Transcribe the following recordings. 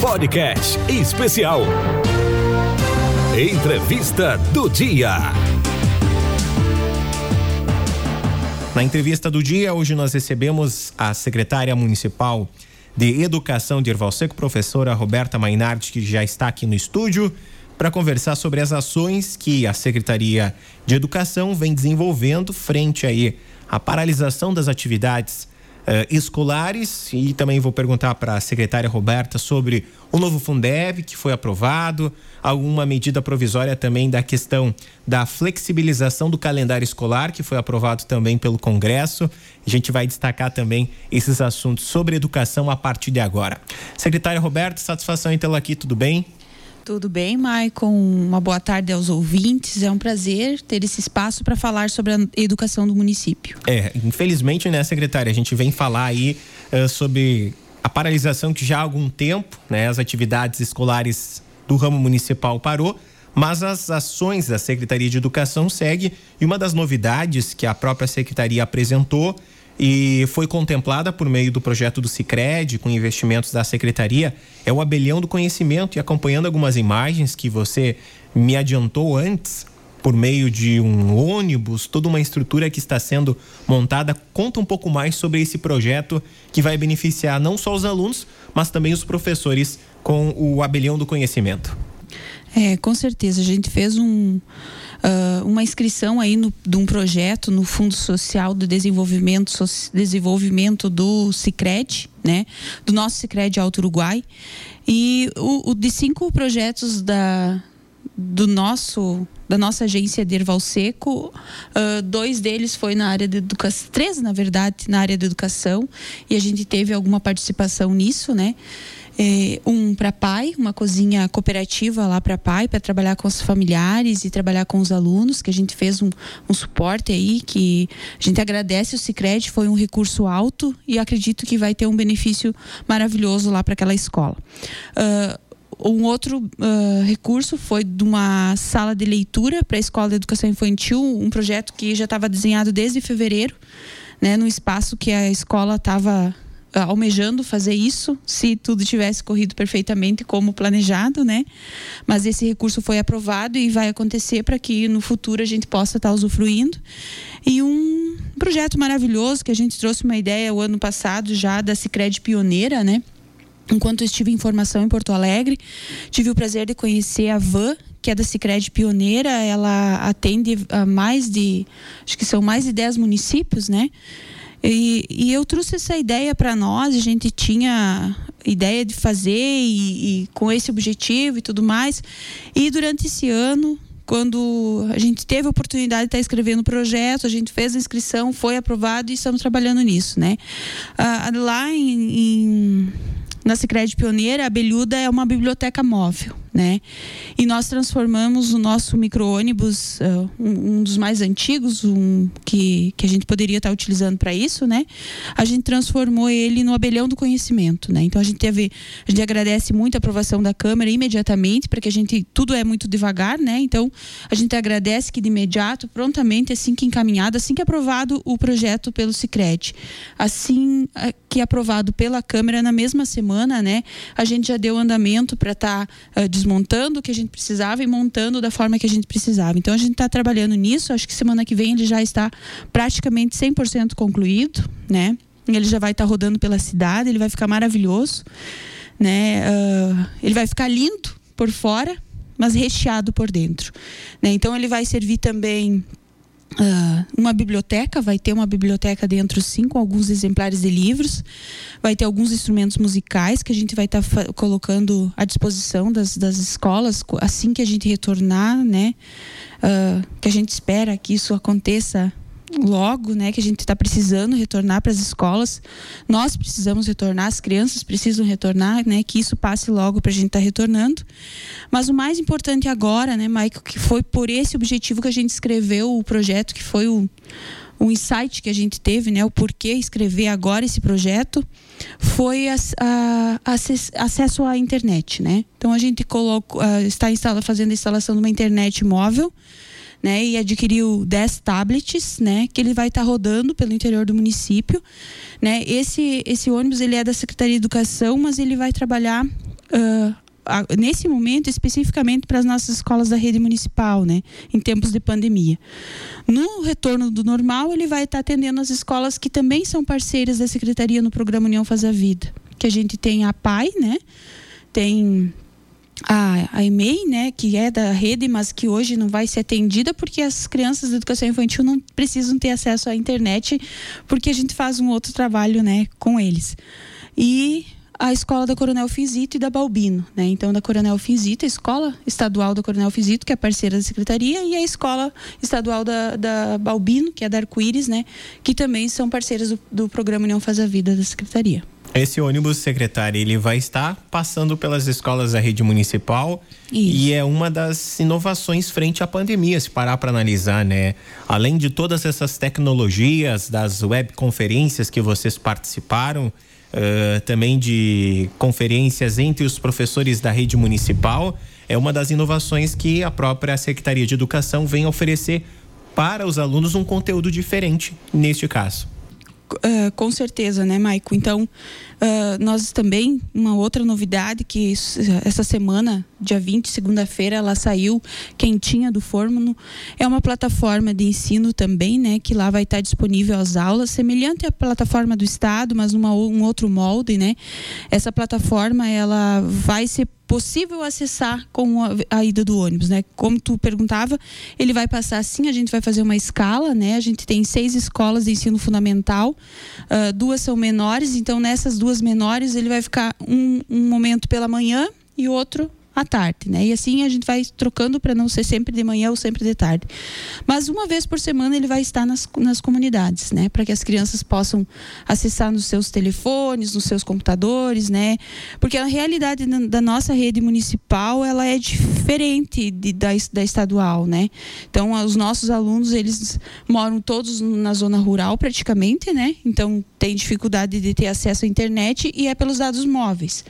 Podcast especial. Entrevista do dia. Na entrevista do dia, hoje nós recebemos a secretária municipal de Educação de Erval Seco, professora Roberta Mainardi, que já está aqui no estúdio para conversar sobre as ações que a Secretaria de Educação vem desenvolvendo frente aí à paralisação das atividades uh, escolares e também vou perguntar para a secretária Roberta sobre o novo Fundeb que foi aprovado, alguma medida provisória também da questão da flexibilização do calendário escolar que foi aprovado também pelo Congresso. A gente vai destacar também esses assuntos sobre educação a partir de agora. Secretária Roberta, satisfação em tê-la aqui, tudo bem? Tudo bem, Maicon? Uma boa tarde aos ouvintes. É um prazer ter esse espaço para falar sobre a educação do município. É, infelizmente, né, secretária? A gente vem falar aí uh, sobre a paralisação que já há algum tempo, né, as atividades escolares do ramo municipal parou, mas as ações da Secretaria de Educação seguem e uma das novidades que a própria secretaria apresentou e foi contemplada por meio do projeto do Cicred, com investimentos da secretaria, é o abelhão do conhecimento e acompanhando algumas imagens que você me adiantou antes, por meio de um ônibus, toda uma estrutura que está sendo montada. Conta um pouco mais sobre esse projeto que vai beneficiar não só os alunos, mas também os professores com o abelhão do conhecimento. É, com certeza. A gente fez um uh, uma inscrição aí no, de um projeto no Fundo Social do Desenvolvimento, so, Desenvolvimento do Cicred, né? Do nosso Cicred Alto Uruguai. E o, o de cinco projetos da, do nosso da nossa agência de Erval Seco, uh, dois deles foi na área de educação, três na verdade na área de educação e a gente teve alguma participação nisso, né? É, um para pai, uma cozinha cooperativa lá para pai, para trabalhar com os familiares e trabalhar com os alunos, que a gente fez um, um suporte aí, que a gente agradece o Cicred, foi um recurso alto e acredito que vai ter um benefício maravilhoso lá para aquela escola. Uh, um outro uh, recurso foi de uma sala de leitura para a Escola de Educação Infantil, um projeto que já estava desenhado desde fevereiro, né, no espaço que a escola estava almejando fazer isso, se tudo tivesse corrido perfeitamente como planejado, né? Mas esse recurso foi aprovado e vai acontecer para que no futuro a gente possa estar tá usufruindo. E um projeto maravilhoso que a gente trouxe uma ideia o ano passado já da Sicredi Pioneira, né? Enquanto estive em formação em Porto Alegre, tive o prazer de conhecer a Van, que é da Sicredi Pioneira, ela atende a mais de, acho que são mais de 10 municípios, né? E, e eu trouxe essa ideia para nós, a gente tinha ideia de fazer e, e com esse objetivo e tudo mais. E durante esse ano, quando a gente teve a oportunidade de estar escrevendo o projeto, a gente fez a inscrição, foi aprovado e estamos trabalhando nisso, né? Ah, lá em, em na Sicredi Pioneira, a Belhuda é uma biblioteca móvel, né? E nós transformamos o nosso micro-ônibus, uh, um, dos mais antigos, um que, que a gente poderia estar utilizando para isso, né? A gente transformou ele no abelhão do conhecimento, né? Então a gente teve, a gente agradece muito a aprovação da Câmara imediatamente, porque a gente, tudo é muito devagar, né? Então a gente agradece que de imediato, prontamente, assim que encaminhado, assim que aprovado o projeto pelo Sicredi, assim eh, que aprovado pela Câmara na mesma semana, né? A gente já deu andamento para estar tá, uh, desmontando o que a gente precisava e montando da forma que a gente precisava. Então a gente está trabalhando nisso. Acho que semana que vem ele já está praticamente 100% concluído, né? Ele já vai estar tá rodando pela cidade, ele vai ficar maravilhoso, né? Uh, ele vai ficar lindo por fora, mas recheado por dentro, né? Então ele vai servir também Uh, uma biblioteca, vai ter uma biblioteca dentro sim, com alguns exemplares de livros, vai ter alguns instrumentos musicais que a gente vai estar tá colocando à disposição das, das escolas assim que a gente retornar, né? Uh, que a gente espera que isso aconteça logo, né, que a gente está precisando retornar para as escolas. Nós precisamos retornar, as crianças precisam retornar, né, que isso passe logo para a gente estar tá retornando. Mas o mais importante agora, né, Maico, que foi por esse objetivo que a gente escreveu o projeto, que foi o, o insight que a gente teve, né, o porquê escrever agora esse projeto, foi a, a, a, acesso à internet, né. Então a gente colocou, uh, está instala, fazendo a instalação de uma internet móvel né, e adquiriu 10 tablets, né, que ele vai estar tá rodando pelo interior do município, né? Esse esse ônibus ele é da Secretaria de Educação, mas ele vai trabalhar uh, nesse momento, especificamente para as nossas escolas da rede municipal, né, em tempos de pandemia. No retorno do normal, ele vai estar atendendo as escolas que também são parceiras da Secretaria no programa União Faz a Vida, que a gente tem a PAI, né, tem a, a EMEI, né, que é da rede, mas que hoje não vai ser atendida porque as crianças da educação infantil não precisam ter acesso à internet, porque a gente faz um outro trabalho, né, com eles. E a escola da Coronel Finzito e da Balbino, né? Então, da Coronel Finzito, a escola estadual da Coronel Finzito, que é parceira da secretaria, e a escola estadual da, da Balbino, que é da Arco-Íris, né? Que também são parceiras do, do programa União Faz a Vida da secretaria. Esse ônibus, secretário, ele vai estar passando pelas escolas da rede municipal Isso. e é uma das inovações frente à pandemia, se parar para analisar, né? Além de todas essas tecnologias, das webconferências que vocês participaram, uh, também de conferências entre os professores da rede municipal. É uma das inovações que a própria Secretaria de Educação vem oferecer para os alunos um conteúdo diferente neste caso. Uh, com certeza, né, Maico? Então, uh, nós também, uma outra novidade que essa semana, dia 20, segunda-feira, ela saiu quentinha do forno, é uma plataforma de ensino também, né, que lá vai estar disponível as aulas, semelhante à plataforma do Estado, mas num um outro molde, né? Essa plataforma, ela vai ser possível acessar com a, a, ida do ônibus, né? Como tu perguntava, ele vai passar assim, a gente vai fazer uma escala, né? A gente tem seis escolas de ensino fundamental, uh, duas são menores, então nessas duas menores ele vai ficar um, um momento pela manhã e outro à tarde, né? E assim a gente vai trocando para não ser sempre de manhã ou sempre de tarde. Mas uma vez por semana ele vai estar nas, nas comunidades, né? Para que as crianças possam acessar nos seus telefones, nos seus computadores, né? Porque a realidade da nossa rede municipal ela é diferente de, da, da estadual, né? Então os nossos alunos eles moram todos na zona rural praticamente, né? Então tem dificuldade de ter acesso à internet e é pelos dados móveis.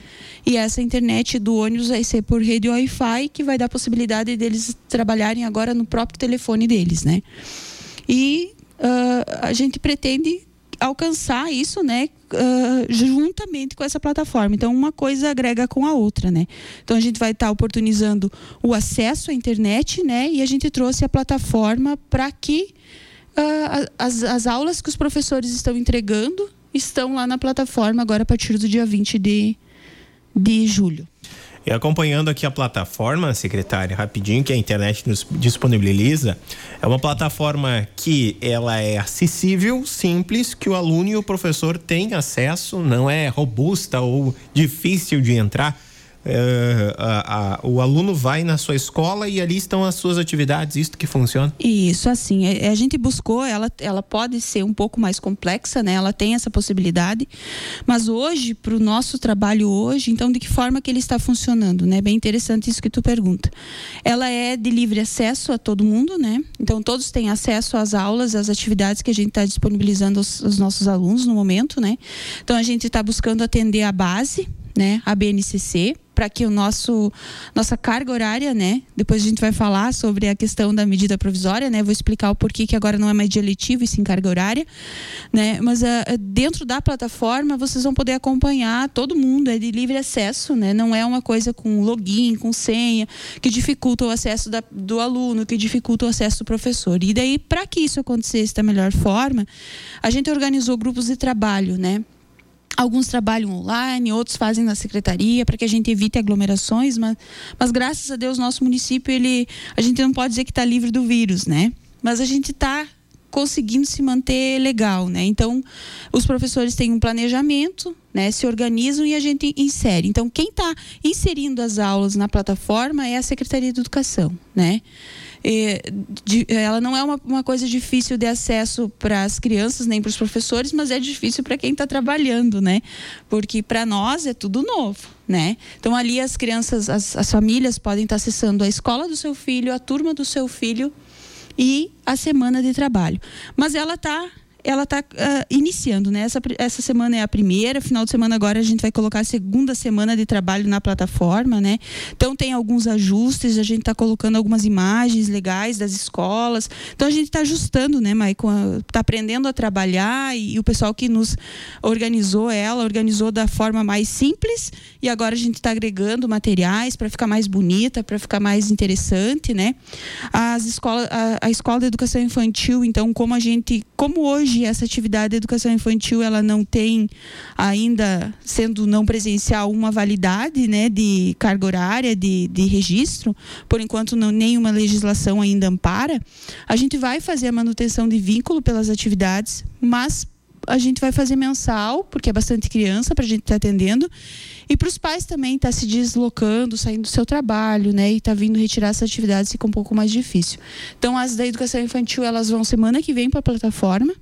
E essa internet do ônibus vai ser por rede Wi-Fi, que vai dar possibilidade deles trabalharem agora no próprio telefone deles, né? E uh, a gente pretende alcançar isso, né, uh, juntamente com essa plataforma. Então, uma coisa agrega com a outra, né? Então, a gente vai estar tá oportunizando o acesso à internet, né, e a gente trouxe a plataforma para que uh, as, as aulas que os professores estão entregando estão lá na plataforma agora a partir do dia 20 de de julho. E acompanhando aqui a plataforma, secretária, rapidinho, que a internet nos disponibiliza, é uma plataforma que ela é acessível, simples, que o aluno e o professor têm acesso, não é robusta ou difícil de entrar é, a, a, o aluno vai na sua escola e ali estão as suas atividades, isso que funciona? Isso, assim, a, é, a gente buscou, ela, ela pode ser um pouco mais complexa, né? Ela tem essa possibilidade, mas hoje, para o nosso trabalho hoje, então de que forma que ele está funcionando, né? Bem interessante isso que tu pergunta. Ela é de livre acesso a todo mundo, né? Então todos têm acesso às aulas, às atividades que a gente está disponibilizando aos, aos nossos alunos no momento, né? Então a gente está buscando atender a base, né? A BNCC, para que o nosso nossa carga horária, né? Depois a gente vai falar sobre a questão da medida provisória, né? Vou explicar o porquê que agora não é mais dia e sim carga horária, né? Mas uh, dentro da plataforma vocês vão poder acompanhar todo mundo, é de livre acesso, né? Não é uma coisa com login, com senha, que dificulta o acesso da, do aluno, que dificulta o acesso do professor. E daí, para que isso acontecesse da melhor forma, a gente organizou grupos de trabalho, né? Alguns trabalham online, outros fazem na secretaria para que a gente evite aglomerações, mas, mas graças a Deus nosso município ele, a gente não pode dizer que está livre do vírus, né? Mas a gente está conseguindo se manter legal, né? Então, os professores têm um planejamento, né? Se organizam e a gente insere. Então, quem está inserindo as aulas na plataforma é a Secretaria de Educação, né? de, ela não é uma, uma coisa difícil de acesso para as crianças nem para os professores, mas é difícil para quem está trabalhando, né? Porque para nós é tudo novo, né? Então ali as crianças, as, as famílias podem estar tá acessando a escola do seu filho, a turma do seu filho e a semana de trabalho. Mas ela está ela está uh, ah, iniciando, né? Essa, essa semana é a primeira, final de semana agora a gente vai colocar a segunda semana de trabalho na plataforma, né? Então tem alguns ajustes, a gente está colocando algumas imagens legais das escolas. Então a gente está ajustando, né, Maicon? Está aprendendo a trabalhar e, e, o pessoal que nos organizou ela, organizou da forma mais simples e agora a gente está agregando materiais para ficar mais bonita, para ficar mais interessante, né? As escolas, a, a escola de educação infantil, então, como a gente, como hoje essa atividade de educação infantil ela não tem ainda sendo não presencial uma validade, né, de carga horária, de, de registro, por enquanto não nenhuma legislação ainda ampara, a gente vai fazer a manutenção de vínculo pelas atividades, mas a gente vai fazer mensal, porque é bastante criança para a gente estar tá atendendo. E para os pais também estar tá se deslocando, saindo do seu trabalho, né? E tá vindo retirar essa atividade fica um pouco mais difícil. Então, as da educação infantil, elas vão semana que vem para a plataforma.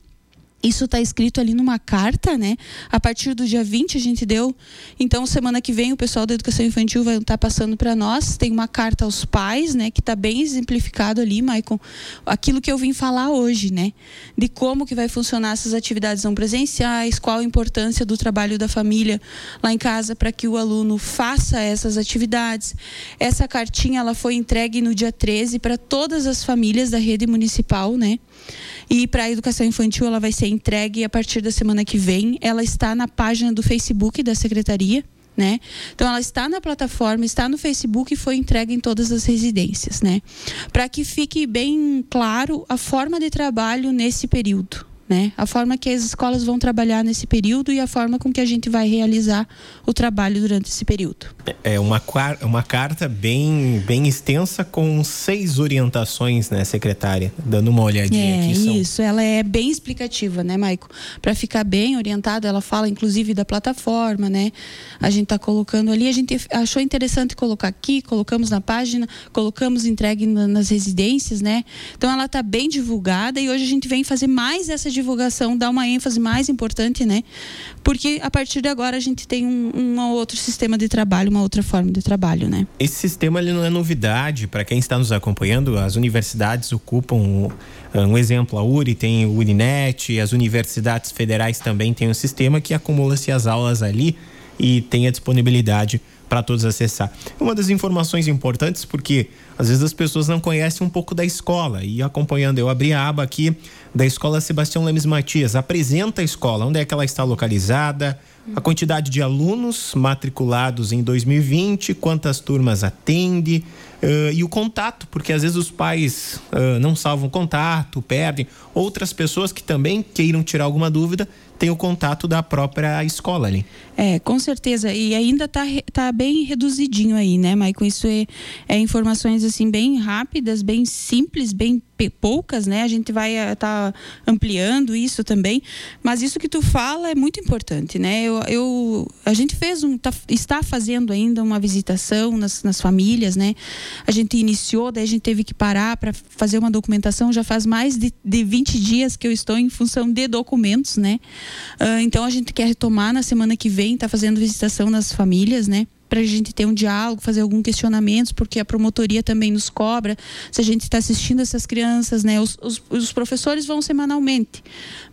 Isso está escrito ali numa carta, né? A partir do dia 20 a gente deu. Então, semana que vem o pessoal da educação infantil vai estar tá passando para nós. Tem uma carta aos pais, né? Que está bem exemplificado ali, Maicon. Aquilo que eu vim falar hoje, né? De como que vai funcionar essas atividades não presenciais, qual a importância do trabalho da família lá em casa para que o aluno faça essas atividades. Essa cartinha ela foi entregue no dia 13 para todas as famílias da rede municipal, né? E para a educação infantil, ela vai ser entregue a partir da semana que vem. Ela está na página do Facebook da secretaria. Né? Então ela está na plataforma, está no Facebook e foi entregue em todas as residências, né? Para que fique bem claro a forma de trabalho nesse período, né? A forma que as escolas vão trabalhar nesse período e a forma com que a gente vai realizar o trabalho durante esse período. É uma, uma carta bem, bem extensa com seis orientações, né, secretária? Dando uma olhadinha é, aqui. São... Isso, ela é bem explicativa, né, Maico? Para ficar bem orientada, ela fala inclusive da plataforma, né? A gente está colocando ali, a gente achou interessante colocar aqui, colocamos na página, colocamos entregue nas residências, né? Então ela está bem divulgada e hoje a gente vem fazer mais essa divulgação dá uma ênfase mais importante, né? Porque a partir de agora a gente tem um, um outro sistema de trabalho, uma outra forma de trabalho, né? Esse sistema ele não é novidade para quem está nos acompanhando. As universidades ocupam um, um exemplo, a URI tem o Uninet, as universidades federais também têm um sistema que acumula-se as aulas ali e tem a disponibilidade para todos acessar. Uma das informações importantes porque às vezes as pessoas não conhecem um pouco da escola e acompanhando eu abri a aba aqui da Escola Sebastião Lemes Matias. Apresenta a escola, onde é que ela está localizada, a quantidade de alunos matriculados em 2020, quantas turmas atende uh, e o contato, porque às vezes os pais uh, não salvam contato, perdem. Outras pessoas que também queiram tirar alguma dúvida tem o contato da própria escola ali. É, com certeza. E ainda está tá bem reduzidinho aí, né, Maicon? Isso é, é, informações assim bem rápidas, bem simples, bem poucas, né? A gente vai estar tá ampliando isso também. Mas isso que tu fala é muito importante, né? Eu, eu a gente fez um, tá, está fazendo ainda uma visitação nas, nas famílias, né? A gente iniciou, daí a gente teve que parar para fazer uma documentação. Já faz mais de, de 20 dias que eu estou em função de documentos, né? Uh, então a gente quer retomar na semana que vem, tá fazendo visitação nas famílias, né? para a gente ter um diálogo, fazer algum questionamento, porque a promotoria também nos cobra se a gente está assistindo essas crianças, né? Os, os, os, professores vão semanalmente,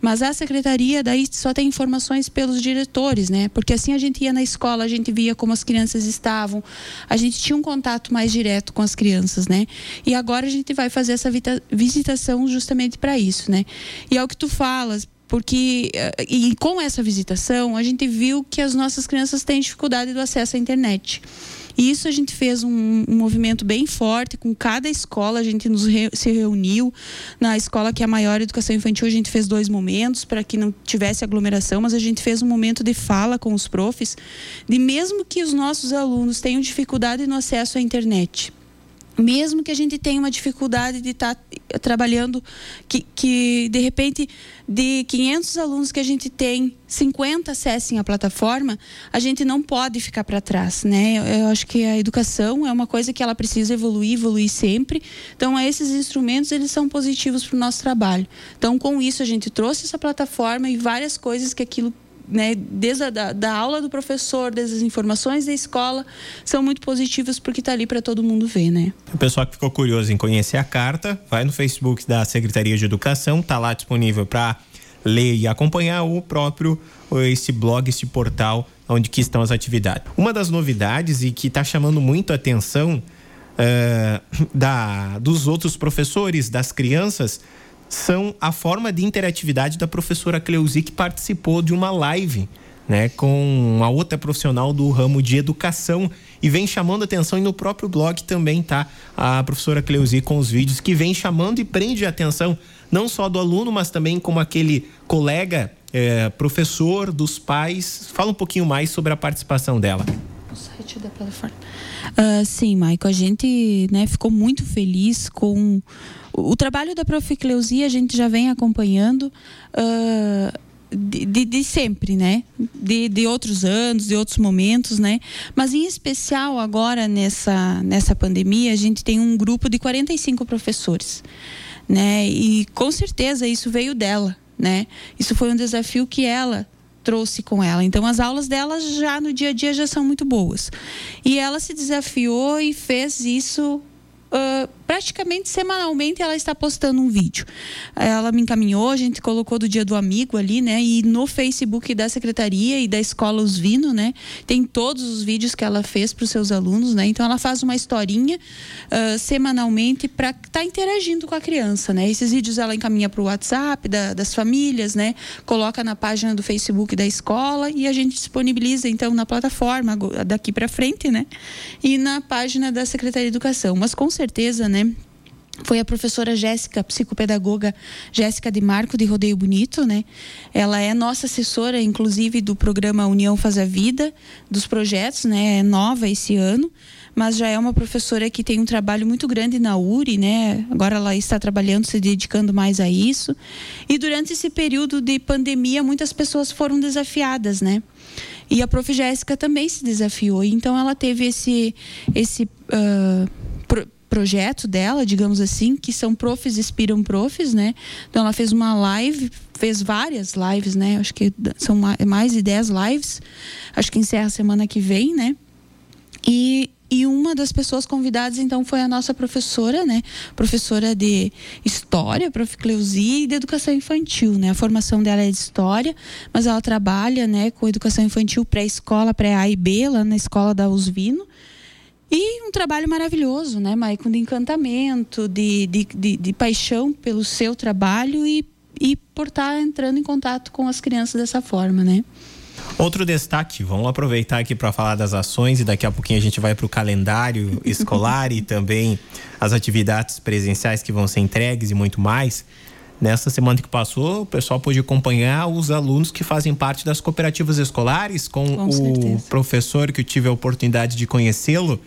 mas a secretaria daí só tem informações pelos diretores, né? Porque assim a gente ia na escola, a gente via como as crianças estavam, a gente tinha um contato mais direto com as crianças, né? E agora a gente vai fazer essa visitação justamente para isso, né? E é o que tu falas, porque eh, e com essa visitação a gente viu que as nossas crianças têm dificuldade do acesso à internet. E isso a gente fez um, um, movimento bem forte com cada escola, a gente nos re, se reuniu na escola que é a maior educação infantil, a gente fez dois momentos para que não tivesse aglomeração, mas a gente fez um momento de fala com os profs, de mesmo que os nossos alunos tenham dificuldade no acesso à internet mesmo que a gente tenha uma dificuldade de estar tá trabalhando, que, que de repente de 500 alunos que a gente tem, 50 acessem a plataforma, a gente não pode ficar para trás, né? Eu, eu, acho que a educação é uma coisa que ela precisa evoluir, evoluir sempre. Então, esses instrumentos eles são positivos para o nosso trabalho. Então, com isso a gente trouxe essa plataforma e várias coisas que aquilo né, desde a da, da, aula do professor, desde as informações da escola, são muito positivas porque está ali para todo mundo ver, né? O pessoal que ficou curioso em conhecer a carta, vai no Facebook da Secretaria de Educação, está lá disponível para ler e acompanhar o próprio esse blog, esse portal onde que estão as atividades. Uma das novidades e que está chamando muito a atenção uh, da, dos outros professores, das crianças, são a forma de interatividade da professora Cleusi, que participou de uma live né, com uma outra profissional do ramo de educação e vem chamando atenção e no próprio blog também tá a professora Cleusi com os vídeos que vem chamando e prende a atenção não só do aluno, mas também como aquele colega é, professor dos pais. Fala um pouquinho mais sobre a participação dela. Uh, sim, Maico, a gente né, ficou muito feliz com o, trabalho da Prof. Cleusi, a gente já vem acompanhando. Uh, de, de, de, sempre, né? De, de outros anos, de outros momentos, né? Mas em especial agora nessa, nessa pandemia, a gente tem um grupo de 45 professores, né? E com certeza isso veio dela, né? Isso foi um desafio que ela trouxe com ela. Então as aulas dela já no dia a dia já são muito boas. E ela se desafiou e fez isso uh, praticamente semanalmente ela está postando um vídeo. Ela me encaminhou, a gente colocou do dia do amigo ali, né? E no Facebook da secretaria e da escola Os Vino, né? Tem todos os vídeos que ela fez para os seus alunos, né? Então ela faz uma historinha uh, semanalmente para estar tá interagindo com a criança, né? Esses vídeos ela encaminha para o WhatsApp da, das famílias, né? Coloca na página do Facebook da escola e a gente disponibiliza então na plataforma daqui para frente, né? E na página da Secretaria de Educação. Mas com certeza, né? Foi a professora Jéssica, psicopedagoga Jéssica de Marco de Rodeio Bonito, né? Ela é nossa assessora, inclusive, do programa União Faz a Vida, dos projetos, né? É nova esse ano, mas já é uma professora que tem um trabalho muito grande na URI, né? Agora ela está trabalhando, se dedicando mais a isso. E durante esse período de pandemia, muitas pessoas foram desafiadas, né? E a prof. Jéssica também se desafiou. Então ela teve esse, esse uh, projeto dela, digamos assim, que são profs inspiram profs, né? Então ela fez uma live, fez várias lives, né? Acho que são mais de 10 lives. Acho que encerra a semana que vem, né? E, e uma das pessoas convidadas, então, foi a nossa professora, né? Professora de História, Prof. Cleusi, e de Educação Infantil, né? A formação dela é de História, mas ela trabalha, né, com Educação Infantil pré-escola, pré-A e B, lá na Escola da Usvino. E um trabalho maravilhoso, né, Maicon? De encantamento, de, de, de, de paixão pelo seu trabalho e, e por estar entrando em contato com as crianças dessa forma, né? Outro destaque, vamos aproveitar aqui para falar das ações e daqui a pouquinho a gente vai para o calendário escolar e também as atividades presenciais que vão ser entregues e muito mais. Nessa semana que passou, o pessoal pôde acompanhar os alunos que fazem parte das cooperativas escolares com, com o certeza. professor que eu tive a oportunidade de conhecê-lo,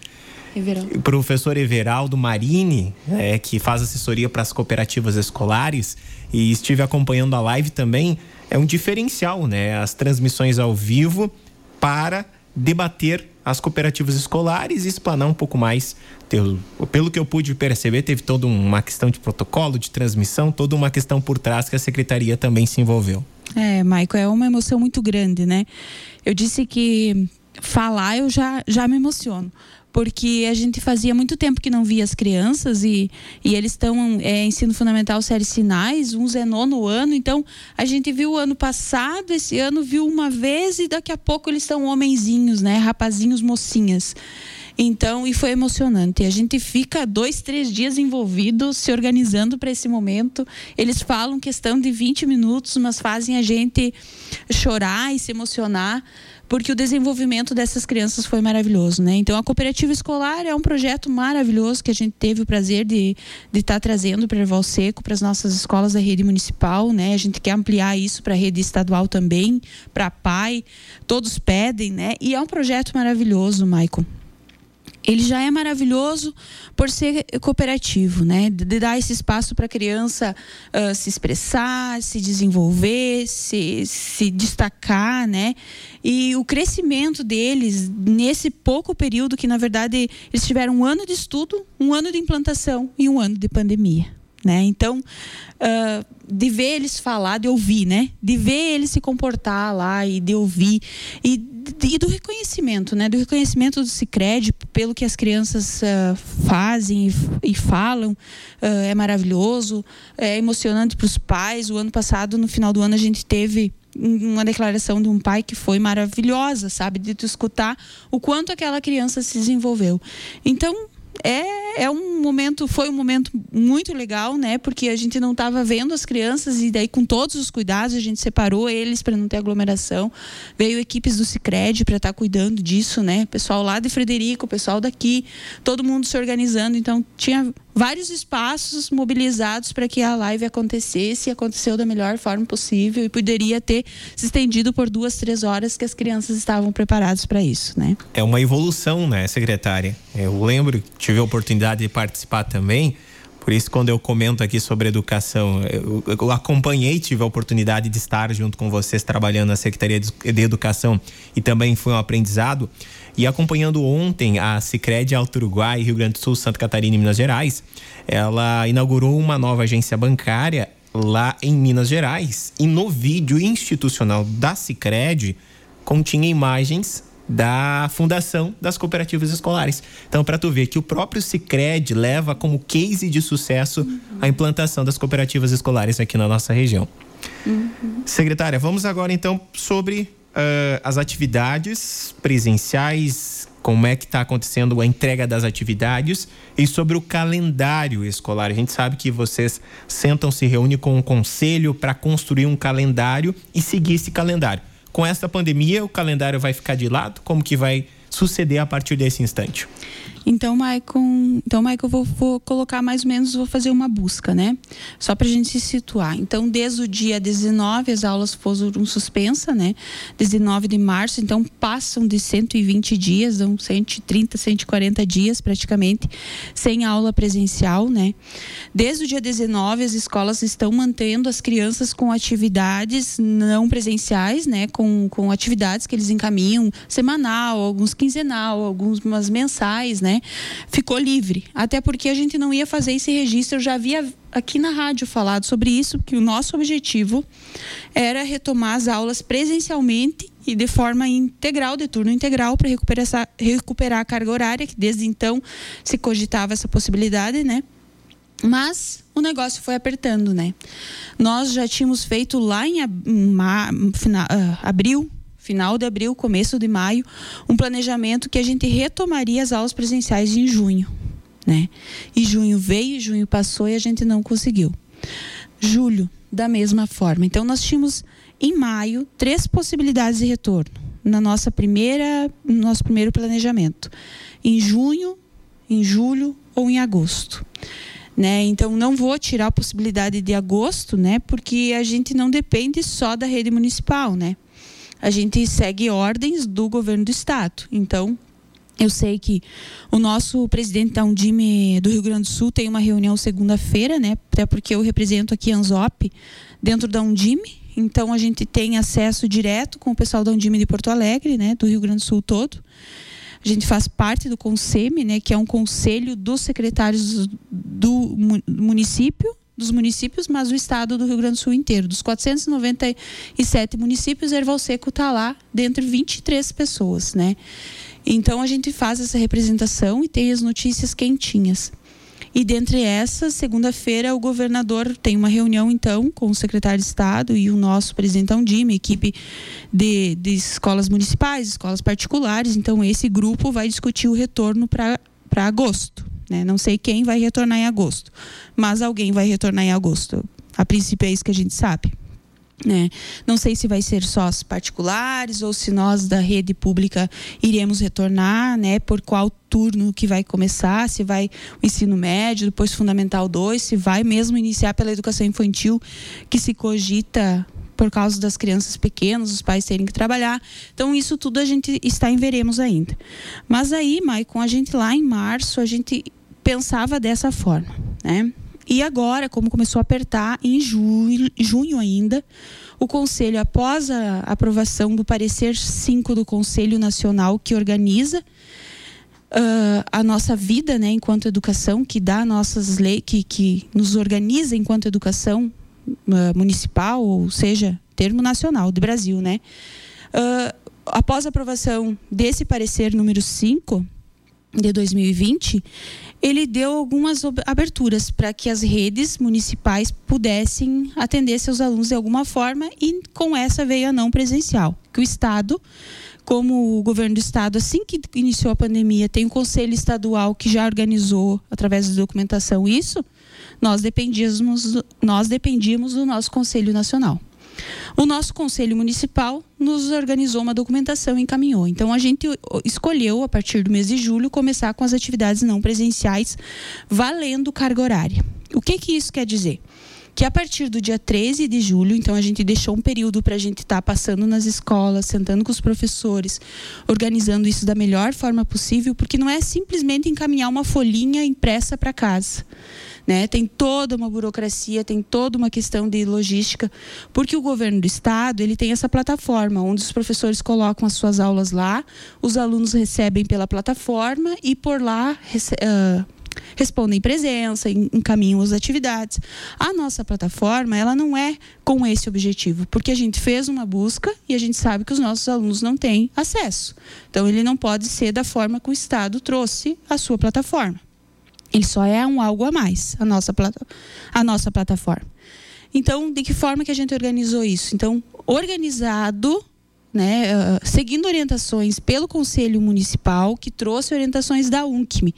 Everaldo. O professor Everaldo Marini, é, que faz assessoria para as cooperativas escolares, e estive acompanhando a live também. É um diferencial, né? As transmissões ao vivo para debater as cooperativas escolares e explanar um pouco mais. Pelo que eu pude perceber, teve toda uma questão de protocolo, de transmissão, toda uma questão por trás que a secretaria também se envolveu. É, Maico, é uma emoção muito grande, né? Eu disse que falar eu já, já me emociono porque a gente fazia muito tempo que não via as crianças e, e eles estão é, ensino fundamental séries sinais, uns é nono ano, então a gente viu o ano passado, esse ano viu uma vez e daqui a pouco eles estão homenzinhos, né, rapazinhos, mocinhas. Então, e foi emocionante. A gente fica dois, três dias envolvido, se organizando para esse momento. Eles falam questão de 20 minutos, mas fazem a gente chorar e se emocionar porque o desenvolvimento dessas crianças foi maravilhoso, né? Então a cooperativa escolar é um projeto maravilhoso que a gente teve o prazer de estar tá trazendo para Erval Seco, para as nossas escolas da rede municipal, né? A gente quer ampliar isso para a rede estadual também, para a PAI, todos pedem, né? E é um projeto maravilhoso, Maicon ele já é maravilhoso por ser cooperativo, né? De dar esse espaço para a criança uh, se expressar, se desenvolver, se, se destacar, né? E o crescimento deles nesse pouco período que, na verdade, eles tiveram um ano de estudo, um ano de implantação e um ano de pandemia. Né? Então, uh, de ver eles falar, de ouvir, né? De ver eles se comportar lá e de ouvir e, e do reconhecimento, né? Do reconhecimento do Sicredi pelo que as crianças uh, fazem e, e falam uh, é maravilhoso, é emocionante para os pais. O ano passado, no final do ano, a gente teve uma declaração de um pai que foi maravilhosa, sabe? De tu escutar o quanto aquela criança se desenvolveu. Então, é, é um momento, foi um momento muito legal, né? Porque a gente não estava vendo as crianças e daí com todos os cuidados a gente separou eles para não ter aglomeração. Veio equipes do Sicredi para estar tá cuidando disso, né? Pessoal lá de Frederico, pessoal daqui, todo mundo se organizando. Então tinha vários espaços mobilizados para que a live acontecesse e aconteceu da melhor forma possível e poderia ter se estendido por duas, três horas que as crianças estavam preparadas para isso, né? É uma evolução, né, secretária? Eu lembro, tive a oportunidade de participar também. Por isso, quando eu comento aqui sobre educação, eu, eu, acompanhei, tive a oportunidade de estar junto com vocês trabalhando na Secretaria de Educação e também foi um aprendizado. E acompanhando ontem a Sicredi Alto Uruguai, Rio Grande do Sul, Santa Catarina e Minas Gerais, ela inaugurou uma nova agência bancária lá em Minas Gerais. E no vídeo institucional da Sicredi continha imagens da fundação das cooperativas escolares. Então, para tu ver que o próprio Sicredi leva como case de sucesso uhum. a implantação das cooperativas escolares aqui na nossa região. Uhum. Secretária, vamos agora então sobre uh, as atividades presenciais, como é que está acontecendo a entrega das atividades e sobre o calendário escolar. A gente sabe que vocês sentam, se reúnem com um conselho para construir um calendário e seguir esse calendário. Com essa pandemia, o calendário vai ficar de lado? Como que vai suceder a partir desse instante? Então, Maicon, então, Maicon, eu vou, vou, colocar mais ou menos, vou fazer uma busca, né? Só para a gente se situar. Então, desde o dia 19, as aulas foram suspensas, né? 19 de março, então passam de 120 dias, dão 130, 140 dias praticamente, sem aula presencial, né? Desde o dia 19, as escolas estão mantendo as crianças com atividades não presenciais, né? Com, com atividades que eles encaminham semanal, alguns quinzenal, algumas mensais, né? Ficou livre. Até porque a gente não ia fazer esse registro. Eu já havia aqui na rádio falado sobre isso, que o nosso objetivo era retomar as aulas presencialmente e de forma integral, de turno integral, para recuperar, recuperar a carga horária, que desde então se cogitava essa possibilidade, né? Mas o negócio foi apertando, né? Nós já tínhamos feito lá em ab final, uh, abril final de abril, começo de maio, um planejamento que a gente retomaria as aulas presenciais em junho, né? E junho veio, junho passou e a gente não conseguiu. Julho, da mesma forma. Então nós tínhamos em maio três possibilidades de retorno na nossa primeira, no nosso primeiro planejamento. Em junho, em julho ou em agosto. Né? Então não vou tirar a possibilidade de agosto, né? Porque a gente não depende só da rede municipal, né? A gente segue ordens do governo do estado. Então, eu sei que o nosso presidente da Undime do Rio Grande do Sul tem uma reunião segunda-feira, né? Até porque eu represento aqui a Anzop dentro da Undime. Então a gente tem acesso direto com o pessoal da Undime de Porto Alegre, né? Do Rio Grande do Sul todo. A gente faz parte do CONSEME, né? Que é um conselho dos secretários do município dos municípios, mas o estado do Rio Grande do Sul inteiro. Dos 497 municípios, Erval Seco está lá dentre 23 pessoas, né? Então a gente faz essa representação e tem as notícias quentinhas. E dentre essas, segunda-feira, o governador tem uma reunião, então, com o secretário de Estado e o nosso presidente Undime, equipe de, de escolas municipais, escolas particulares. Então, esse grupo vai discutir o retorno para agosto. Né? Não sei quem vai retornar em agosto, mas alguém vai retornar em agosto. A princípio é isso que a gente sabe. Né? Não sei se vai ser só os particulares ou se nós da rede pública iremos retornar, né? Por qual turno que vai começar, se vai o ensino médio, depois fundamental 2, se vai mesmo iniciar pela educação infantil, que se cogita por causa das crianças pequenas, os pais terem que trabalhar. Então, isso tudo a gente está em veremos ainda. Mas aí, Maicon, a gente lá em março, a gente pensava dessa forma, né? E agora, como começou a apertar, em junho, junho ainda, o Conselho, após a aprovação do parecer 5 do Conselho Nacional que organiza uh, a nossa vida, né, enquanto educação, que dá nossas leis, que, que nos organiza enquanto educação uh, municipal, ou seja, termo nacional do Brasil, né? Uh, após a aprovação desse parecer número 5 de 2020, ele deu algumas aberturas para que as redes municipais pudessem atender seus alunos de alguma forma e com essa veio a não presencial, que o Estado como o governo do estado, assim que iniciou a pandemia, tem um conselho estadual que já organizou, através da documentação, isso, nós dependíamos, nós dependíamos do nosso conselho nacional. O nosso conselho municipal nos organizou uma documentação e encaminhou. Então a gente escolheu, a partir do mês de julho, começar com as atividades não presenciais, valendo carga horária. O que, que isso quer dizer? Que a partir do dia 13 de julho, então a gente deixou um período para a gente estar tá passando nas escolas, sentando com os professores, organizando isso da melhor forma possível, porque não é simplesmente encaminhar uma folhinha impressa para casa. Né? Tem toda uma burocracia, tem toda uma questão de logística, porque o governo do estado ele tem essa plataforma onde os professores colocam as suas aulas lá, os alunos recebem pela plataforma e por lá uh, respondem presença, encaminham as atividades. A nossa plataforma, ela não é com esse objetivo, porque a gente fez uma busca e a gente sabe que os nossos alunos não têm acesso. Então, ele não pode ser da forma que o Estado trouxe a sua plataforma. Ele só é um algo a mais, a nossa, a nossa plataforma. Então, de que forma que a gente organizou isso? Então, organizado né, uh, seguindo orientações pelo Conselho Municipal, que trouxe orientações da UNCME.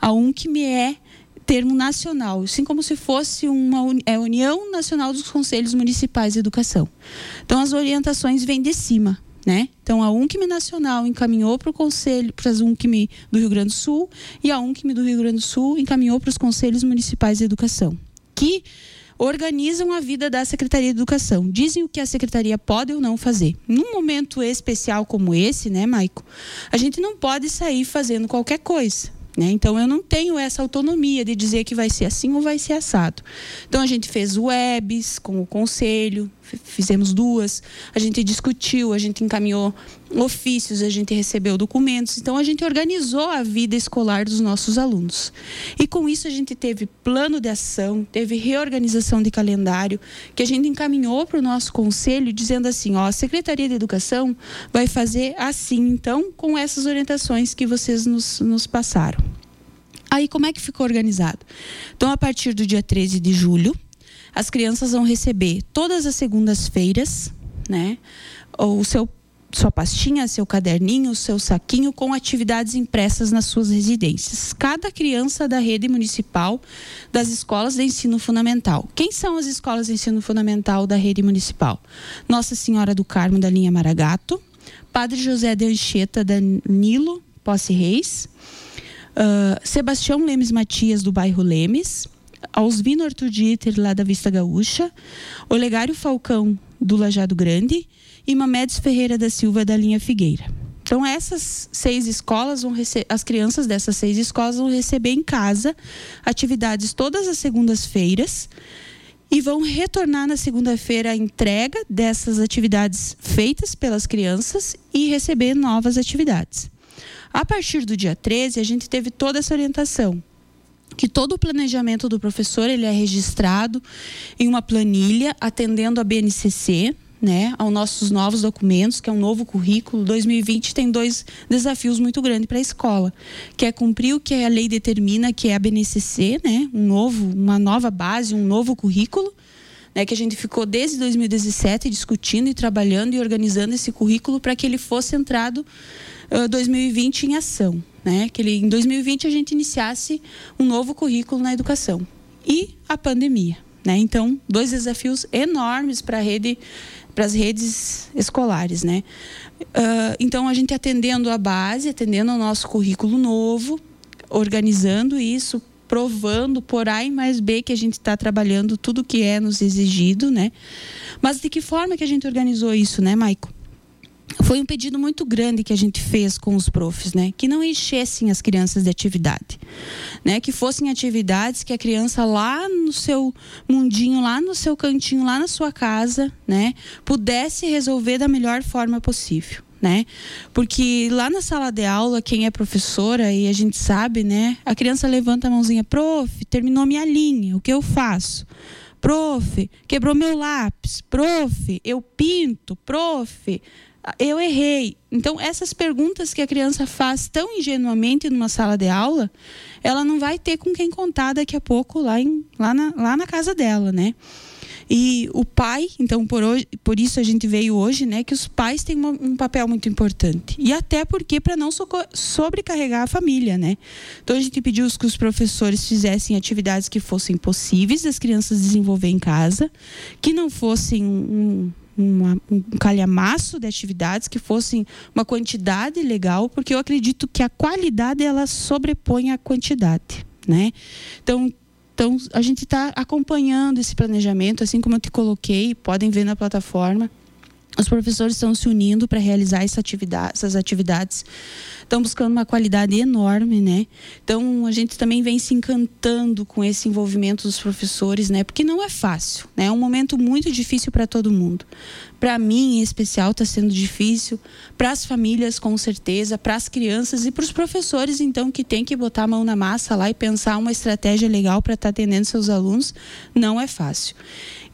A UNCME é termo nacional, assim como se fosse uma é, União Nacional dos Conselhos Municipais de Educação. Então, as orientações vêm de cima. Né? Então, a UNCME Nacional encaminhou para o Conselho, para as UNCME do Rio Grande do Sul, e a UNCME do Rio Grande do Sul encaminhou para os Conselhos Municipais de Educação, que organizam a vida da Secretaria de Educação, dizem o que a Secretaria pode ou não fazer. Num momento especial como esse, né, Maico, a gente não pode sair fazendo qualquer coisa. Né? Então eu não tenho essa autonomia de dizer que vai ser assim ou vai ser assado. Então a gente fez webs com o conselho, fizemos duas, a gente discutiu, a gente encaminhou ofícios, a gente recebeu documentos, então a gente organizou a vida escolar dos nossos alunos. E com isso a gente teve plano de ação, teve reorganização de calendário, que a gente encaminhou para o nosso conselho, dizendo assim: ó, a Secretaria de Educação vai fazer assim, então, com essas orientações que vocês nos, nos passaram. Aí, como é que ficou organizado? Então, a partir do dia 13 de julho, as crianças vão receber todas as segundas-feiras, né? O seu sua pastinha, seu caderninho, seu saquinho com atividades impressas nas suas residências. Cada criança da rede municipal das escolas de ensino fundamental. Quem são as escolas de ensino fundamental da rede municipal? Nossa Senhora do Carmo da linha Maragato, Padre José de Anchieta da Nilo Posse Reis, uh, Sebastião Lemes Matias do bairro Lemes, Ausvino Arthur Dieter, lá da Vista Gaúcha, Olegário Falcão, do Lajado Grande, e Mamedes Ferreira da Silva, da linha Figueira. Então, essas seis escolas vão receber, as crianças dessas seis escolas vão receber em casa atividades todas as segundas-feiras e vão retornar na segunda-feira a entrega dessas atividades feitas pelas crianças e receber novas atividades. A partir do dia 13, a gente teve toda essa orientação que todo o planejamento do professor ele é registrado em uma planilha atendendo a BNCC, né, aos nossos novos documentos, que é um novo currículo. 2020 tem dois desafios muito grandes para a escola, que é cumprir o que a lei determina, que é a BNCC, né, um novo, uma nova base, um novo currículo, né, que a gente ficou desde 2017 discutindo e trabalhando e organizando esse currículo para que ele fosse entrado uh, 2020 em ação né? Que ele, em 2020 a gente iniciasse um novo currículo na educação e a pandemia, né? Então, dois desafios enormes para rede, para as redes escolares, né? Uh, então, a gente atendendo a base, atendendo ao nosso currículo novo, organizando isso, provando por A e mais B que a gente está trabalhando tudo que é nos exigido, né? Mas de que forma que a gente organizou isso, né, Maico? Foi um pedido muito grande que a gente fez com os profs, né? Que não enchessem as crianças de atividade, né? Que fossem atividades que a criança lá no seu mundinho, lá no seu cantinho, lá na sua casa, né? Pudesse resolver da melhor forma possível. né? Porque lá na sala de aula, quem é professora e a gente sabe, né? A criança levanta a mãozinha, prof, terminou minha linha, o que eu faço? Prof, quebrou meu lápis. Prof, eu pinto. Prof, eu errei. Então, essas perguntas que a criança faz tão ingenuamente numa sala de aula, ela não vai ter com quem contar daqui a pouco lá, em, lá, na, lá na casa dela, né? E o pai, então por, hoje, por isso a gente veio hoje, né, que os pais têm uma, um papel muito importante. E até porque para não sobrecarregar a família, né? Então a gente pediu que os professores fizessem atividades que fossem possíveis das crianças desenvolver em casa, que não fossem um, uma, um calhamaço de atividades que fossem uma quantidade legal, porque eu acredito que a qualidade ela sobrepõe a quantidade, né? Então então, a gente está acompanhando esse planejamento, assim como eu te coloquei, podem ver na plataforma. Os professores estão se unindo para realizar essa atividade, essas atividades estão buscando uma qualidade enorme, né? Então a gente também vem se encantando com esse envolvimento dos professores, né? Porque não é fácil, né? É um momento muito difícil para todo mundo. Para mim, em especial, está sendo difícil. Para as famílias, com certeza. Para as crianças e para os professores, então, que tem que botar a mão na massa lá e pensar uma estratégia legal para estar tá atendendo seus alunos, não é fácil.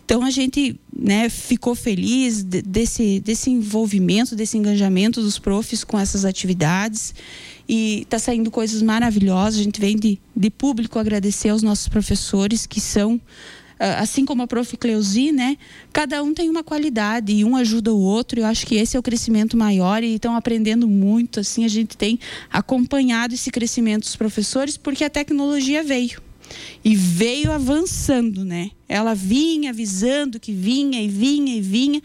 Então a gente né, ficou feliz desse, desse envolvimento, desse engajamento dos profs com essas atividades e está saindo coisas maravilhosas. A gente vem de, de público agradecer aos nossos professores que são ah, assim como a prof. Cleusi, né? Cada um tem uma qualidade e um ajuda o outro. Eu acho que esse é o crescimento maior e estão aprendendo muito. Assim, a gente tem acompanhado esse crescimento dos professores porque a tecnologia veio e veio avançando, né? Ela vinha avisando que vinha e vinha e vinha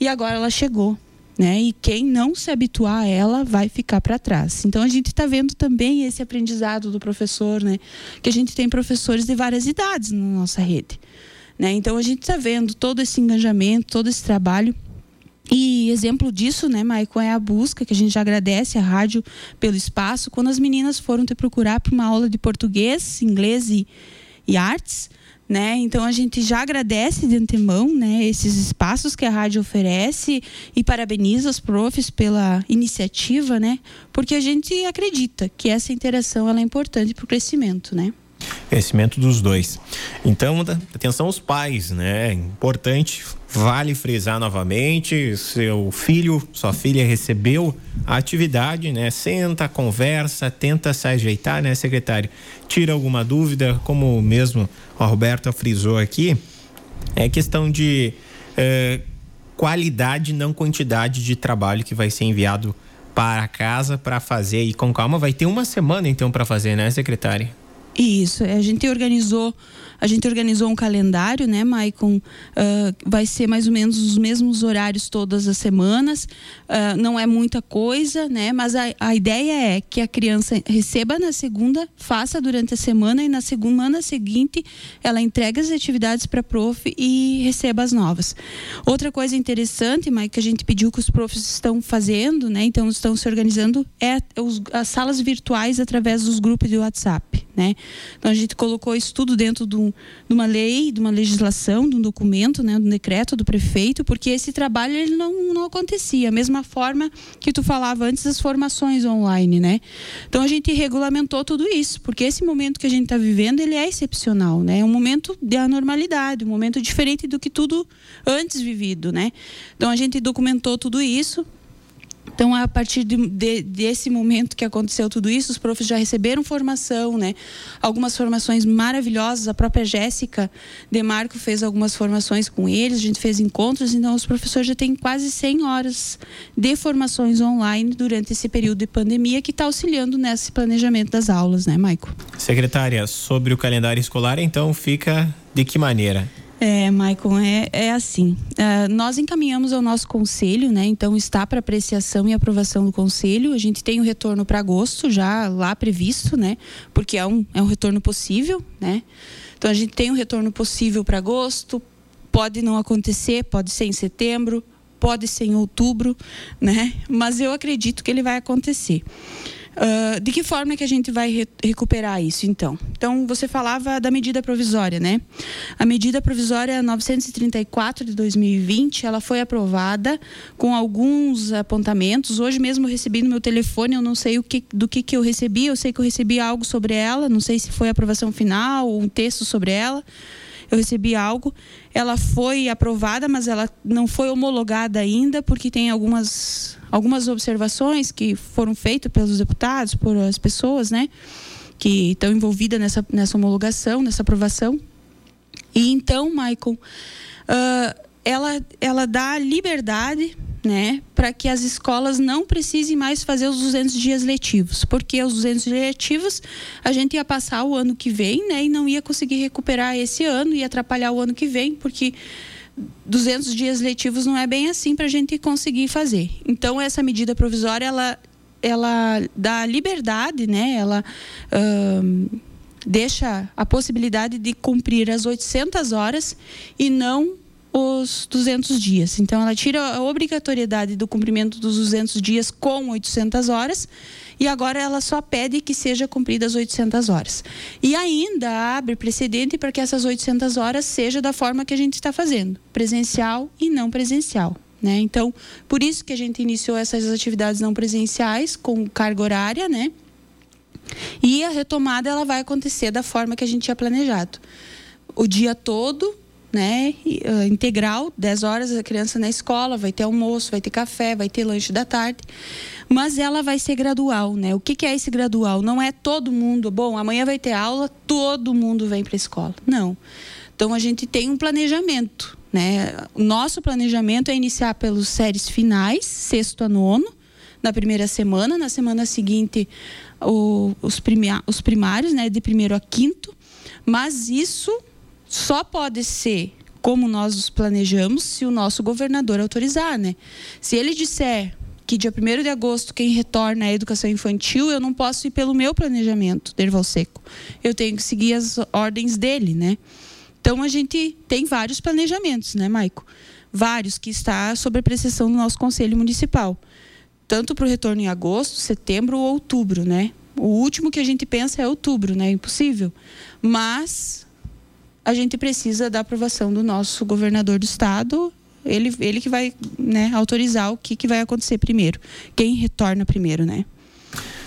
e agora ela chegou. Né? E quem não se habituar a ela vai ficar para trás. Então a gente está vendo também esse aprendizado do professor, né? Que a gente tem professores de várias idades na nossa rede, né? Então a gente está vendo todo esse engajamento, todo esse trabalho e exemplo disso, né, Maicon, é a busca, que a gente já agradece a rádio pelo espaço, quando as meninas foram te procurar para uma aula de português, inglês e, e artes, né? Então a gente já agradece de antemão, né, esses espaços que a rádio oferece e parabeniza os profs pela iniciativa, né? Porque a gente acredita que essa interação ela é importante para o crescimento, né? Crescimento dos dois. Então, atenção aos pais, né? Importante, vale frisar novamente, seu filho, sua filha recebeu a atividade, né? Senta, conversa, tenta se ajeitar, né, secretário? Tira alguma dúvida, como mesmo a Roberta frisou aqui, é questão de é, qualidade, não quantidade de trabalho que vai ser enviado para casa para fazer e com calma. Vai ter uma semana então para fazer, né, secretária? Isso, a gente organizou a gente organizou um calendário, né, Maicon? Uh, vai ser mais ou menos os mesmos horários todas as semanas. Uh, não é muita coisa, né? Mas a, a ideia é que a criança receba na segunda, faça durante a semana e na semana seguinte ela entrega as atividades para a prof e receba as novas. Outra coisa interessante, Mike, que a gente pediu que os profs estão fazendo, né? Então estão se organizando é os, as salas virtuais através dos grupos de WhatsApp, né? Então a gente colocou isso tudo dentro do de uma lei, de uma legislação, de um documento, né, de um decreto do prefeito, porque esse trabalho ele não, não acontecia. Mesma forma que tu falava antes das formações online, né? Então a gente regulamentou tudo isso, porque esse momento que a gente está vivendo ele é excepcional, né? É um momento de anormalidade, um momento diferente do que tudo antes vivido, né? Então a gente documentou tudo isso então, a partir de, de, desse momento que aconteceu tudo isso, os profs já receberam formação, né? Algumas formações maravilhosas. A própria Jéssica Demarco fez algumas formações com eles, a gente fez encontros, então os professores já têm quase 100 horas de formações online durante esse período de pandemia que está auxiliando nesse planejamento das aulas, né, Maico? Secretária, sobre o calendário escolar, então, fica de que maneira? É, Maicon, é, é assim. Uh, nós encaminhamos ao nosso conselho, né? Então está para apreciação e aprovação do conselho. A gente tem o retorno para agosto já lá previsto, né? Porque é um, é um retorno possível, né? Então a gente tem um retorno possível para agosto. Pode não acontecer, pode ser em setembro, pode ser em outubro, né? Mas eu acredito que ele vai acontecer. Uh, de que forma que a gente vai re recuperar isso, então? Então, você falava da medida provisória, né? A medida provisória 934 de 2020, ela foi aprovada com alguns apontamentos. Hoje mesmo recebi no meu telefone, eu não sei o que, do que, que eu recebi, eu sei que eu recebi algo sobre ela, não sei se foi aprovação final ou um texto sobre ela eu recebi algo. Ela foi aprovada, mas ela não foi homologada ainda, porque tem algumas, algumas observações que foram feitas pelos deputados, por as pessoas, né? Que estão envolvidas nessa, nessa homologação, nessa aprovação. E então, Michael, uh, ela, ela dá liberdade né, para que as escolas não precisem mais fazer os 200 dias letivos, porque os 200 dias letivos a gente ia passar o ano que vem, né, e não ia conseguir recuperar esse ano, ia atrapalhar o ano que vem, porque 200 dias letivos não é bem assim para a gente conseguir fazer. Então essa medida provisória ela ela dá liberdade, né, ela uh, deixa a possibilidade de cumprir as 800 horas e não os 200 dias. Então, ela tira a obrigatoriedade do cumprimento dos 200 dias com 800 horas e agora ela só pede que seja cumprida as 800 horas. E ainda abre precedente para que essas 800 horas seja da forma que a gente está fazendo, presencial e não presencial. Né? Então, por isso que a gente iniciou essas atividades não presenciais com carga horária, né? E a retomada ela vai acontecer da forma que a gente tinha planejado. O dia todo né, uh, integral, 10 horas a criança na escola, vai ter almoço, vai ter café, vai ter lanche da tarde, mas ela vai ser gradual, né? O que, que é esse gradual? Não é todo mundo, bom, amanhã vai ter aula, todo mundo vem para a escola. Não. Então a gente tem um planejamento, né? O nosso planejamento é iniciar pelos séries finais, sexto a nono, na primeira semana, na semana seguinte o, os, os primários, né, de primeiro a quinto, mas isso só pode ser como nós os planejamos se o nosso governador autorizar, né? Se ele disser que dia 1 de agosto quem retorna à educação infantil, eu não posso ir pelo meu planejamento, Derval Seco. Eu tenho que seguir as ordens dele, né? Então a gente tem vários planejamentos, né, Maico? Vários que está sob a prestação do nosso conselho municipal. Tanto para o retorno em agosto, setembro ou outubro, né? O último que a gente pensa é outubro, né? Impossível. Mas a gente precisa da aprovação do nosso governador do estado. Ele, ele que vai né, autorizar o que, que vai acontecer primeiro. Quem retorna primeiro, né?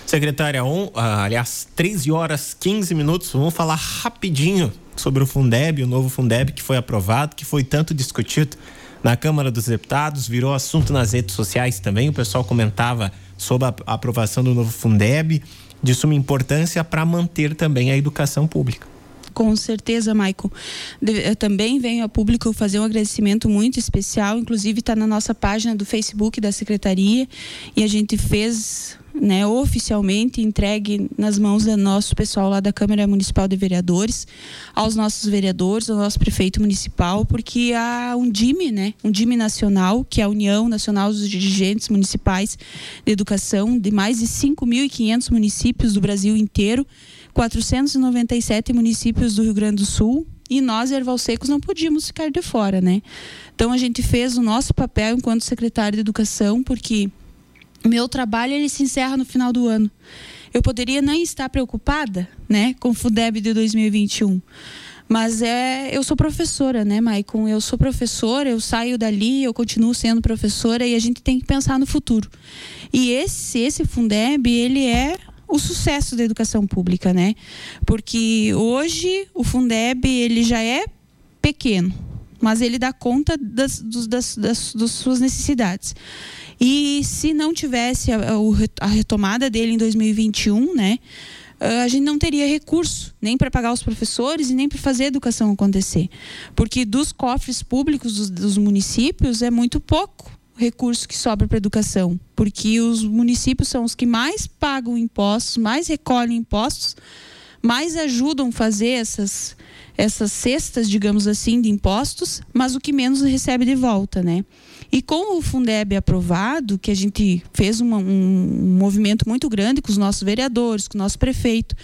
Secretária, um, ah, aliás, 13 horas 15 minutos. Vamos falar rapidinho sobre o Fundeb, o novo Fundeb que foi aprovado, que foi tanto discutido na Câmara dos Deputados, virou assunto nas redes sociais também. O pessoal comentava sobre a aprovação do novo Fundeb, de suma importância para manter também a educação pública. Com certeza, Michael. Eu também venho a público fazer um agradecimento muito especial, inclusive está na nossa página do Facebook da Secretaria e a gente fez né, oficialmente entregue nas mãos do nosso pessoal lá da Câmara Municipal de Vereadores, aos nossos vereadores, ao nosso prefeito municipal, porque há um DIME, né, um DIME nacional, que é a União Nacional dos Dirigentes Municipais de Educação, de mais de 5.500 municípios do Brasil inteiro, 497 municípios do Rio Grande do Sul e nós, Erval Secos, não podíamos ficar de fora, né? Então a gente fez o nosso papel enquanto secretário de Educação, porque meu trabalho ele se encerra no final do ano. Eu poderia nem estar preocupada, né, com o Fundeb de 2021. Mas é, eu sou professora, né, Maicon? Eu sou professora, eu saio dali, eu continuo sendo professora e a gente tem que pensar no futuro. E esse esse Fundeb, ele é o sucesso da educação pública, né? Porque hoje o Fundeb ele já é pequeno, mas ele dá conta das, das, das, das suas necessidades. E se não tivesse a, a retomada dele em 2021, né? a gente não teria recurso nem para pagar os professores e nem para fazer a educação acontecer. Porque dos cofres públicos dos, dos municípios é muito pouco recurso que sobra para educação, porque os municípios são os que mais pagam impostos, mais recolhem impostos, mais ajudam a fazer essas, essas cestas, digamos assim, de impostos, mas o que menos recebe de volta, né? E com o Fundeb aprovado, que a gente fez uma, um, um, movimento muito grande com os nossos vereadores, com o nosso prefeito,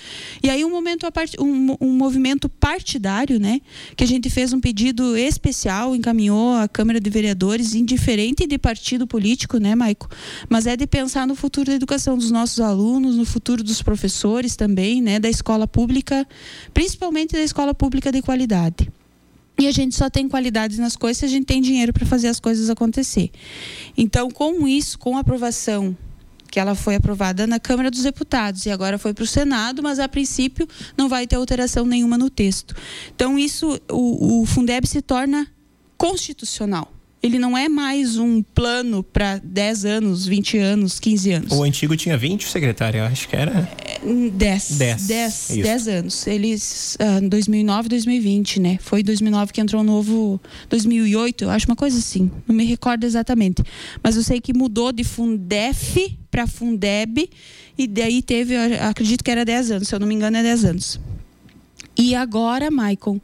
e aí um, momento, um, um movimento partidário, né? Que a gente fez um pedido especial, encaminhou à Câmara de Vereadores, indiferente de partido político, né, Maico? Mas é de pensar no futuro da educação dos nossos alunos, no futuro dos professores também, né? Da escola pública, principalmente da escola pública de qualidade. E a gente só tem qualidade nas coisas se a gente tem dinheiro para fazer as coisas acontecer. Então, com isso, com a aprovação que ela foi aprovada na Câmara dos Deputados e agora foi para o Senado, mas a princípio não vai ter alteração nenhuma no texto. Então, isso, o, o Fundeb se torna constitucional ele não é mais um plano para 10 anos, 20 anos, 15 anos. O antigo tinha 20, secretário, eu acho que era 10. 10. 10, 10 anos. Eles uh, 2009, 2020, né? Foi 2009 que entrou o novo 2008, eu acho uma coisa assim. Não me recordo exatamente, mas eu sei que mudou de Fundef para Fundeb e daí teve, acredito que era 10 anos, se eu não me engano é 10 anos. E agora, Maicon,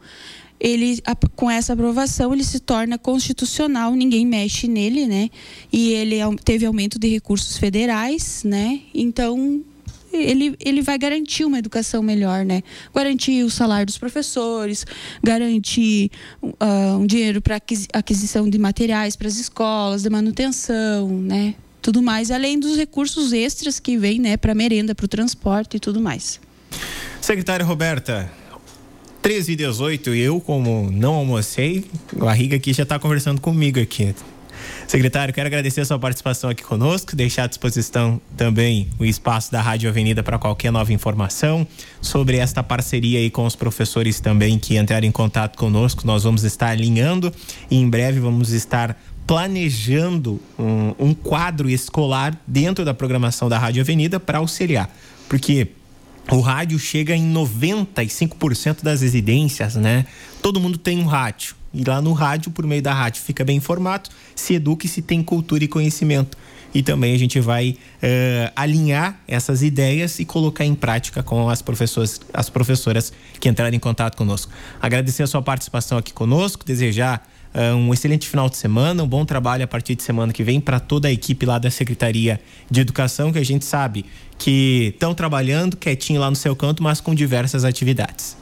ele com essa aprovação ele se torna constitucional, ninguém mexe nele, né? E ele teve aumento de recursos federais, né? Então ele, ele vai garantir uma educação melhor, né? Garantir o salário dos professores, garantir uh, um dinheiro para aquisição de materiais para as escolas, de manutenção, né? Tudo mais, além dos recursos extras que vêm, né, para merenda, para o transporte e tudo mais. Secretária Roberta, 13 e 18 e eu, como não almocei, a Riga aqui já está conversando comigo aqui. Secretário, quero agradecer a sua participação aqui conosco, deixar à disposição também o espaço da Rádio Avenida para qualquer nova informação sobre esta parceria aí com os professores também que entraram em contato conosco. Nós vamos estar alinhando e em breve vamos estar planejando um, um quadro escolar dentro da programação da Rádio Avenida para auxiliar. Porque o rádio chega em 95% das residências, né? Todo mundo tem um rádio. E lá no rádio, por meio da rádio, fica bem informado, se educa e se tem cultura e conhecimento. E também a gente vai uh, alinhar essas ideias e colocar em prática com as professoras, as professoras que entraram em contato conosco. Agradecer a sua participação aqui conosco, desejar uh, um excelente final de semana, um bom trabalho a partir de semana que vem para toda a equipe lá da Secretaria de Educação, que a gente sabe que estão trabalhando quietinho lá no seu canto, mas com diversas atividades.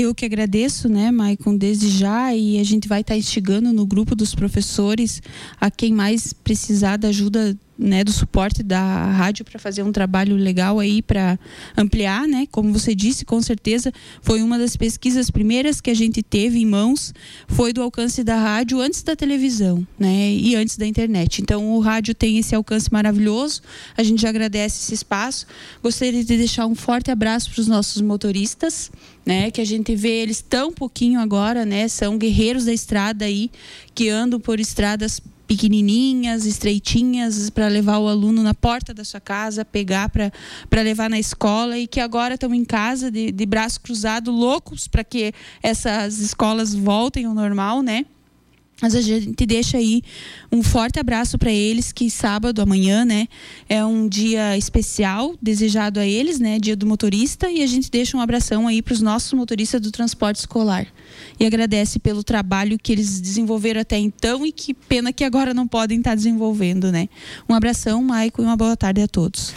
Eu que agradeço, né, Maicon, desde já, e a gente vai estar tá instigando no grupo dos professores a quem mais precisar da ajuda né, do suporte da rádio para fazer um trabalho legal aí para ampliar, né? Como você disse, com certeza foi uma das pesquisas primeiras que a gente teve em mãos, foi do alcance da rádio antes da televisão, né? E antes da internet. Então o rádio tem esse alcance maravilhoso. A gente agradece esse espaço. Gostaria de deixar um forte abraço para os nossos motoristas, né? Que a gente vê eles tão pouquinho agora, né? São guerreiros da estrada aí que andam por estradas pequenininhas, estreitinhas, para levar o aluno na porta da sua casa, pegar para levar na escola e que agora estão em casa de, de braço cruzado, loucos para que essas escolas voltem ao normal, né? Mas a gente deixa aí um forte abraço para eles, que sábado, amanhã, né, é um dia especial desejado a eles, né, dia do motorista, e a gente deixa um abração aí para os nossos motoristas do transporte escolar. E agradece pelo trabalho que eles desenvolveram até então e que pena que agora não podem estar desenvolvendo, né. Um abração, Maico, e uma boa tarde a todos.